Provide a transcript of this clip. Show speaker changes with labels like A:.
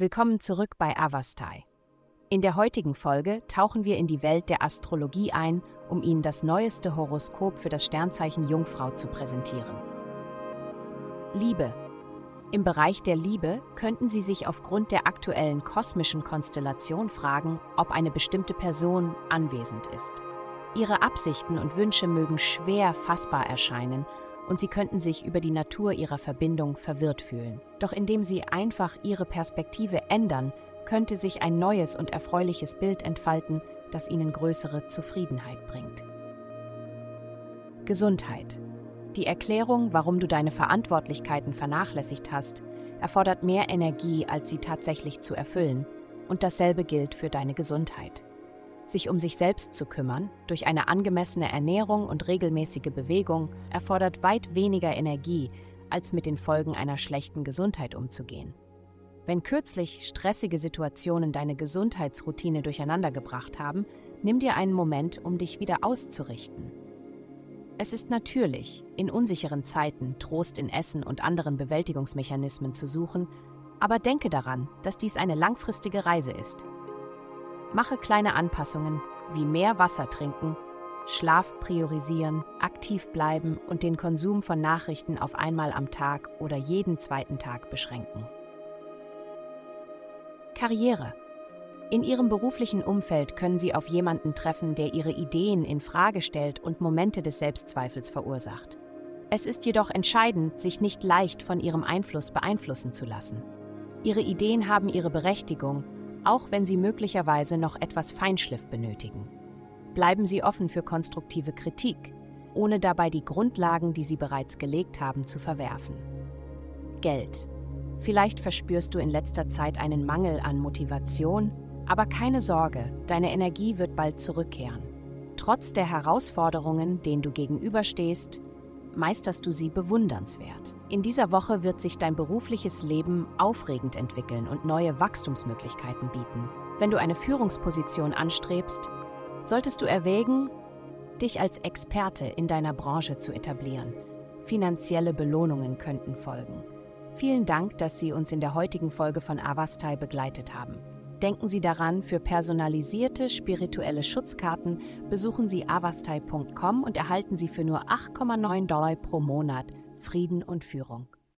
A: Willkommen zurück bei Avastai. In der heutigen Folge tauchen wir in die Welt der Astrologie ein, um Ihnen das neueste Horoskop für das Sternzeichen Jungfrau zu präsentieren. Liebe. Im Bereich der Liebe könnten Sie sich aufgrund der aktuellen kosmischen Konstellation fragen, ob eine bestimmte Person anwesend ist. Ihre Absichten und Wünsche mögen schwer fassbar erscheinen und sie könnten sich über die Natur ihrer Verbindung verwirrt fühlen. Doch indem sie einfach ihre Perspektive ändern, könnte sich ein neues und erfreuliches Bild entfalten, das ihnen größere Zufriedenheit bringt. Gesundheit. Die Erklärung, warum du deine Verantwortlichkeiten vernachlässigt hast, erfordert mehr Energie, als sie tatsächlich zu erfüllen, und dasselbe gilt für deine Gesundheit. Sich um sich selbst zu kümmern, durch eine angemessene Ernährung und regelmäßige Bewegung, erfordert weit weniger Energie, als mit den Folgen einer schlechten Gesundheit umzugehen. Wenn kürzlich stressige Situationen deine Gesundheitsroutine durcheinandergebracht haben, nimm dir einen Moment, um dich wieder auszurichten. Es ist natürlich, in unsicheren Zeiten Trost in Essen und anderen Bewältigungsmechanismen zu suchen, aber denke daran, dass dies eine langfristige Reise ist, Mache kleine Anpassungen wie mehr Wasser trinken, Schlaf priorisieren, aktiv bleiben und den Konsum von Nachrichten auf einmal am Tag oder jeden zweiten Tag beschränken. Karriere. In Ihrem beruflichen Umfeld können Sie auf jemanden treffen, der Ihre Ideen in Frage stellt und Momente des Selbstzweifels verursacht. Es ist jedoch entscheidend, sich nicht leicht von Ihrem Einfluss beeinflussen zu lassen. Ihre Ideen haben ihre Berechtigung auch wenn Sie möglicherweise noch etwas Feinschliff benötigen. Bleiben Sie offen für konstruktive Kritik, ohne dabei die Grundlagen, die Sie bereits gelegt haben, zu verwerfen. Geld. Vielleicht verspürst du in letzter Zeit einen Mangel an Motivation, aber keine Sorge, deine Energie wird bald zurückkehren. Trotz der Herausforderungen, denen du gegenüberstehst, meisterst du sie bewundernswert. In dieser Woche wird sich dein berufliches Leben aufregend entwickeln und neue Wachstumsmöglichkeiten bieten. Wenn du eine Führungsposition anstrebst, solltest du erwägen, dich als Experte in deiner Branche zu etablieren. Finanzielle Belohnungen könnten folgen. Vielen Dank, dass Sie uns in der heutigen Folge von Avastai begleitet haben. Denken Sie daran, für personalisierte spirituelle Schutzkarten besuchen Sie avastai.com und erhalten Sie für nur 8,9 Dollar pro Monat Frieden und Führung.